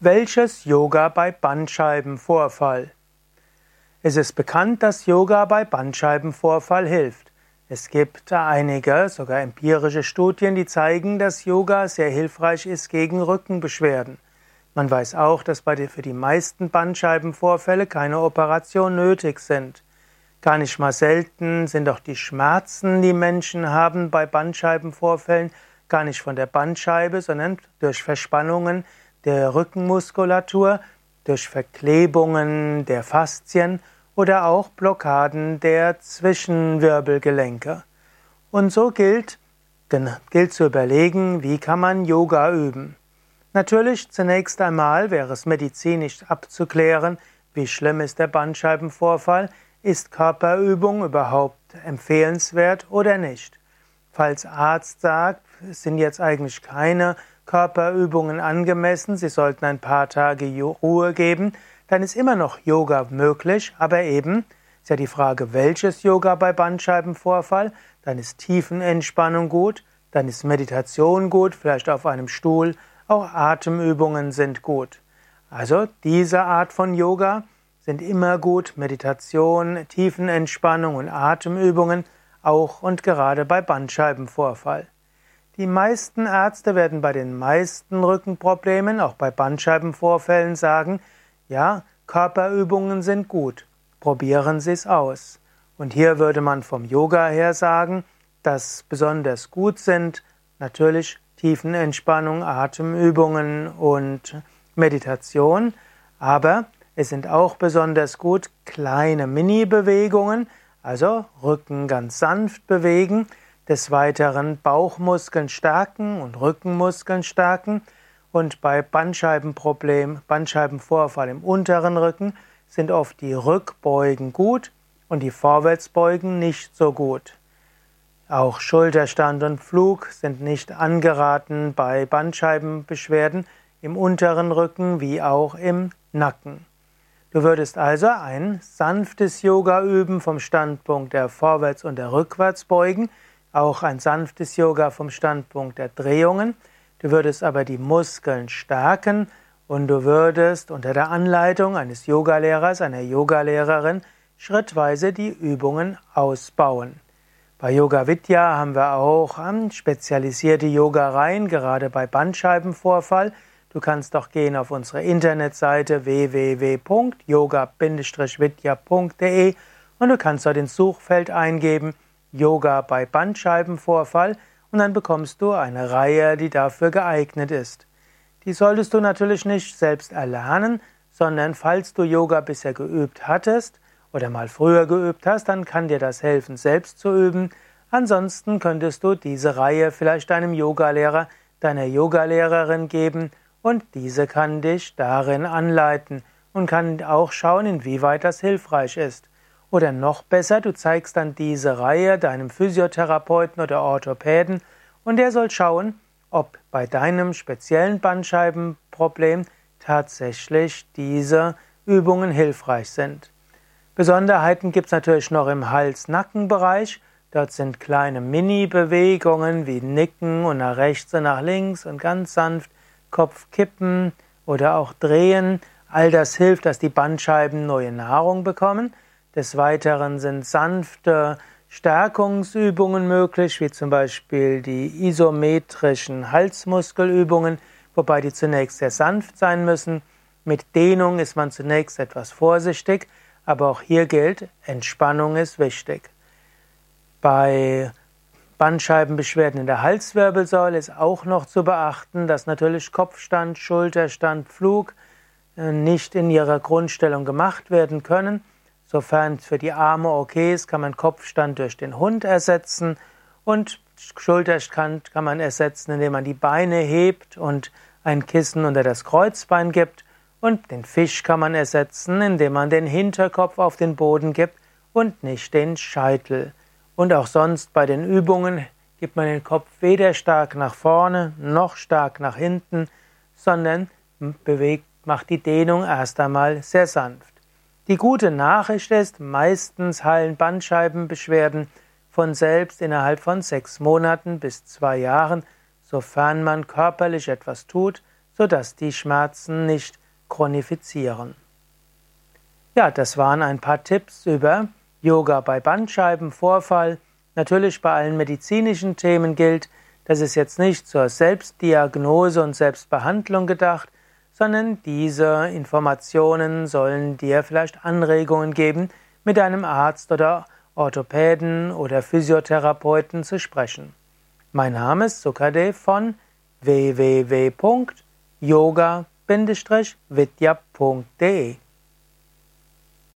Welches Yoga bei Bandscheibenvorfall? Es ist bekannt, dass Yoga bei Bandscheibenvorfall hilft. Es gibt einige, sogar empirische Studien, die zeigen, dass Yoga sehr hilfreich ist gegen Rückenbeschwerden. Man weiß auch, dass bei für die meisten Bandscheibenvorfälle keine Operation nötig sind. Gar nicht mal selten sind auch die Schmerzen, die Menschen haben bei Bandscheibenvorfällen, gar nicht von der Bandscheibe, sondern durch Verspannungen der Rückenmuskulatur, durch Verklebungen der Faszien oder auch Blockaden der Zwischenwirbelgelenke. Und so gilt, gilt zu überlegen, wie kann man Yoga üben. Natürlich zunächst einmal wäre es medizinisch abzuklären, wie schlimm ist der Bandscheibenvorfall, ist Körperübung überhaupt empfehlenswert oder nicht. Falls Arzt sagt, es sind jetzt eigentlich keine Körperübungen angemessen, Sie sollten ein paar Tage Ruhe geben, dann ist immer noch Yoga möglich, aber eben ist ja die Frage, welches Yoga bei Bandscheibenvorfall, dann ist Tiefenentspannung gut, dann ist Meditation gut, vielleicht auf einem Stuhl, auch Atemübungen sind gut. Also diese Art von Yoga sind immer gut, Meditation, Tiefenentspannung und Atemübungen, auch und gerade bei Bandscheibenvorfall. Die meisten Ärzte werden bei den meisten Rückenproblemen, auch bei Bandscheibenvorfällen, sagen, ja, Körperübungen sind gut, probieren Sie es aus. Und hier würde man vom Yoga her sagen, dass besonders gut sind natürlich Tiefenentspannung, Atemübungen und Meditation, aber es sind auch besonders gut kleine Mini-Bewegungen, also Rücken ganz sanft bewegen, des Weiteren Bauchmuskeln stärken und Rückenmuskeln stärken. Und bei Bandscheibenproblem, Bandscheibenvorfall im unteren Rücken sind oft die Rückbeugen gut und die Vorwärtsbeugen nicht so gut. Auch Schulterstand und Flug sind nicht angeraten bei Bandscheibenbeschwerden im unteren Rücken wie auch im Nacken. Du würdest also ein sanftes Yoga üben vom Standpunkt der Vorwärts- und der Rückwärtsbeugen, auch ein sanftes Yoga vom Standpunkt der Drehungen. Du würdest aber die Muskeln stärken und du würdest unter der Anleitung eines Yogalehrers, einer Yogalehrerin, schrittweise die Übungen ausbauen. Bei Yoga Vidya haben wir auch spezialisierte Yoga-Reihen, gerade bei Bandscheibenvorfall. Du kannst doch gehen auf unsere Internetseite www.yoga-vidya.de und du kannst dort ins Suchfeld eingeben Yoga bei Bandscheibenvorfall und dann bekommst du eine Reihe, die dafür geeignet ist. Die solltest du natürlich nicht selbst erlernen, sondern falls du Yoga bisher geübt hattest oder mal früher geübt hast, dann kann dir das helfen, selbst zu üben. Ansonsten könntest du diese Reihe vielleicht deinem Yogalehrer, deiner Yogalehrerin geben und diese kann dich darin anleiten und kann auch schauen, inwieweit das hilfreich ist. Oder noch besser, du zeigst dann diese Reihe deinem Physiotherapeuten oder Orthopäden und der soll schauen, ob bei deinem speziellen Bandscheibenproblem tatsächlich diese Übungen hilfreich sind. Besonderheiten gibt es natürlich noch im Hals-Nacken-Bereich. Dort sind kleine Mini-Bewegungen wie Nicken und nach rechts und nach links und ganz sanft Kopf kippen oder auch drehen. All das hilft, dass die Bandscheiben neue Nahrung bekommen. Des Weiteren sind sanfte Stärkungsübungen möglich, wie zum Beispiel die isometrischen Halsmuskelübungen, wobei die zunächst sehr sanft sein müssen. Mit Dehnung ist man zunächst etwas vorsichtig, aber auch hier gilt, Entspannung ist wichtig. Bei Bandscheibenbeschwerden in der Halswirbelsäule ist auch noch zu beachten, dass natürlich Kopfstand, Schulterstand, Flug äh, nicht in ihrer Grundstellung gemacht werden können. Sofern für die Arme okay ist, kann man Kopfstand durch den Hund ersetzen und Schulterstand kann man ersetzen, indem man die Beine hebt und ein Kissen unter das Kreuzbein gibt. Und den Fisch kann man ersetzen, indem man den Hinterkopf auf den Boden gibt und nicht den Scheitel. Und auch sonst bei den Übungen gibt man den Kopf weder stark nach vorne noch stark nach hinten, sondern bewegt, macht die Dehnung erst einmal sehr sanft. Die gute Nachricht ist, meistens heilen Bandscheibenbeschwerden von selbst innerhalb von sechs Monaten bis zwei Jahren, sofern man körperlich etwas tut, sodass die Schmerzen nicht chronifizieren. Ja, das waren ein paar Tipps über Yoga bei Bandscheibenvorfall. Natürlich bei allen medizinischen Themen gilt, das ist jetzt nicht zur Selbstdiagnose und Selbstbehandlung gedacht, sondern diese Informationen sollen dir vielleicht Anregungen geben, mit einem Arzt oder Orthopäden oder Physiotherapeuten zu sprechen. Mein Name ist Sukadev von www.yoga-vidya.de